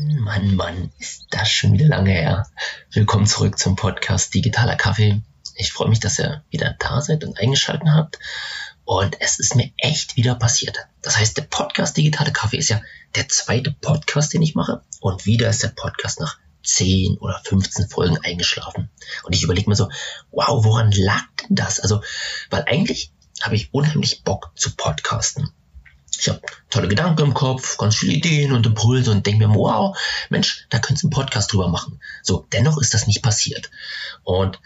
Mann, Mann, Mann, ist das schon wieder lange her. Willkommen zurück zum Podcast Digitaler Kaffee. Ich freue mich, dass ihr wieder da seid und eingeschaltet habt. Und es ist mir echt wieder passiert. Das heißt, der Podcast Digitale Kaffee ist ja der zweite Podcast, den ich mache. Und wieder ist der Podcast nach 10 oder 15 Folgen eingeschlafen. Und ich überlege mir so, wow, woran lag denn das? Also, weil eigentlich habe ich unheimlich Bock zu podcasten. Ich habe tolle Gedanken im Kopf, ganz viele Ideen und Impulse und denke mir, wow, Mensch, da könntest du einen Podcast drüber machen. So, dennoch ist das nicht passiert. Und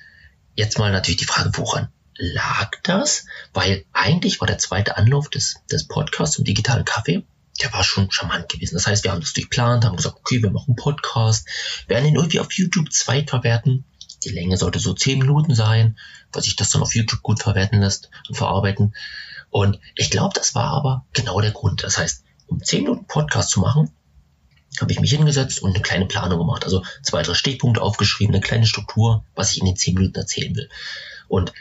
jetzt mal natürlich die Frage, woran lag das? Weil eigentlich war der zweite Anlauf des, des Podcasts zum digitalen Kaffee, der war schon charmant gewesen. Das heißt, wir haben das durchplant, haben gesagt, okay, wir machen einen Podcast, werden ihn irgendwie auf YouTube zweitverwerten. Die Länge sollte so 10 Minuten sein, weil sich das dann auf YouTube gut verwerten lässt und verarbeiten. Und ich glaube, das war aber genau der Grund. Das heißt, um 10 Minuten Podcast zu machen, habe ich mich hingesetzt und eine kleine Planung gemacht. Also zwei, drei Stichpunkte aufgeschrieben, eine kleine Struktur, was ich in den 10 Minuten erzählen will. Und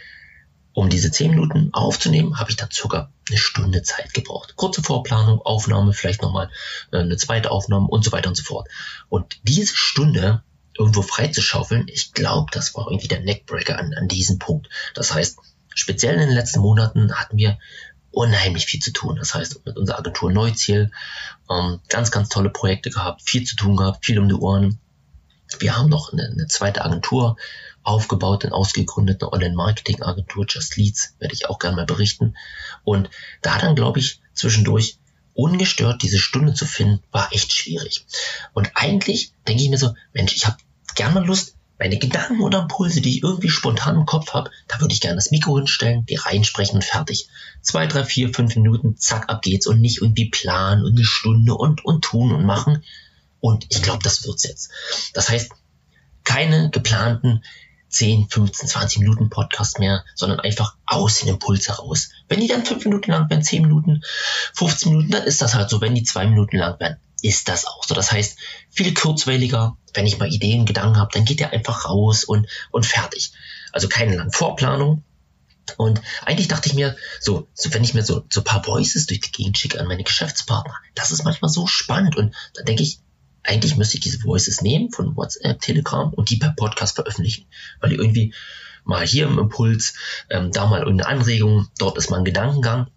um diese 10 Minuten aufzunehmen, habe ich dann circa eine Stunde Zeit gebraucht. Kurze Vorplanung, Aufnahme, vielleicht nochmal äh, eine zweite Aufnahme und so weiter und so fort. Und diese Stunde irgendwo freizuschaufeln, ich glaube, das war irgendwie der Neckbreaker an, an diesem Punkt. Das heißt, speziell in den letzten Monaten hatten wir unheimlich viel zu tun. Das heißt, mit unserer Agentur Neuziel ähm, ganz, ganz tolle Projekte gehabt, viel zu tun gehabt, viel um die Ohren. Wir haben noch eine, eine zweite Agentur aufgebaut, eine ausgegründete Online-Marketing-Agentur, Just Leads, werde ich auch gerne mal berichten. Und da dann, glaube ich, zwischendurch ungestört diese Stunde zu finden, war echt schwierig. Und eigentlich denke ich mir so, Mensch, ich habe gerne mal Lust, meine Gedanken oder Impulse, die ich irgendwie spontan im Kopf habe, da würde ich gerne das Mikro hinstellen, die reinsprechen und fertig. Zwei, drei, vier, fünf Minuten, zack, ab geht's und nicht irgendwie planen und eine Stunde und, und tun und machen. Und ich glaube, das wird's jetzt. Das heißt, keine geplanten 10, 15, 20 Minuten Podcast mehr, sondern einfach aus den Impuls heraus. Wenn die dann 5 Minuten lang werden, 10 Minuten, 15 Minuten, dann ist das halt so. Wenn die 2 Minuten lang werden, ist das auch so. Das heißt, viel kurzweiliger, wenn ich mal Ideen, Gedanken habe, dann geht der einfach raus und, und fertig. Also keine lange Vorplanung. Und eigentlich dachte ich mir, so, so wenn ich mir so, so paar Voices durch die Gegend schicke an meine Geschäftspartner, das ist manchmal so spannend. Und da denke ich, eigentlich müsste ich diese Voices nehmen von WhatsApp, Telegram und die per Podcast veröffentlichen. Weil die irgendwie mal hier im Impuls, ähm, da mal irgendeine Anregung, dort ist mal ein Gedankengang.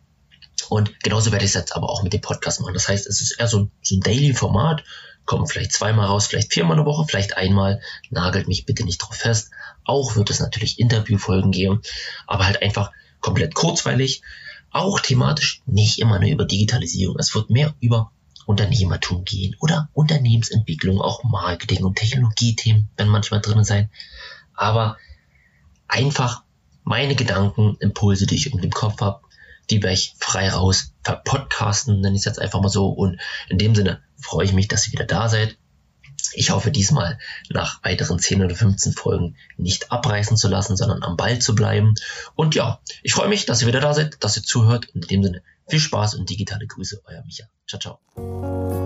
Und genauso werde ich es jetzt aber auch mit dem Podcast machen. Das heißt, es ist eher so, so ein Daily-Format, kommen vielleicht zweimal raus, vielleicht viermal eine Woche, vielleicht einmal. Nagelt mich bitte nicht drauf fest. Auch wird es natürlich Interviewfolgen geben, aber halt einfach komplett kurzweilig. Auch thematisch nicht immer nur über Digitalisierung. Es wird mehr über Unternehmertum gehen oder Unternehmensentwicklung, auch Marketing und Technologiethemen werden manchmal drin sein. Aber einfach meine Gedanken, Impulse, die ich in dem Kopf habe, die werde ich frei raus verpodcasten, nenne ich es jetzt einfach mal so. Und in dem Sinne freue ich mich, dass ihr wieder da seid. Ich hoffe diesmal nach weiteren 10 oder 15 Folgen nicht abreißen zu lassen, sondern am Ball zu bleiben. Und ja, ich freue mich, dass ihr wieder da seid, dass ihr zuhört. Und in dem Sinne viel Spaß und digitale Grüße, euer Micha. Ciao, ciao.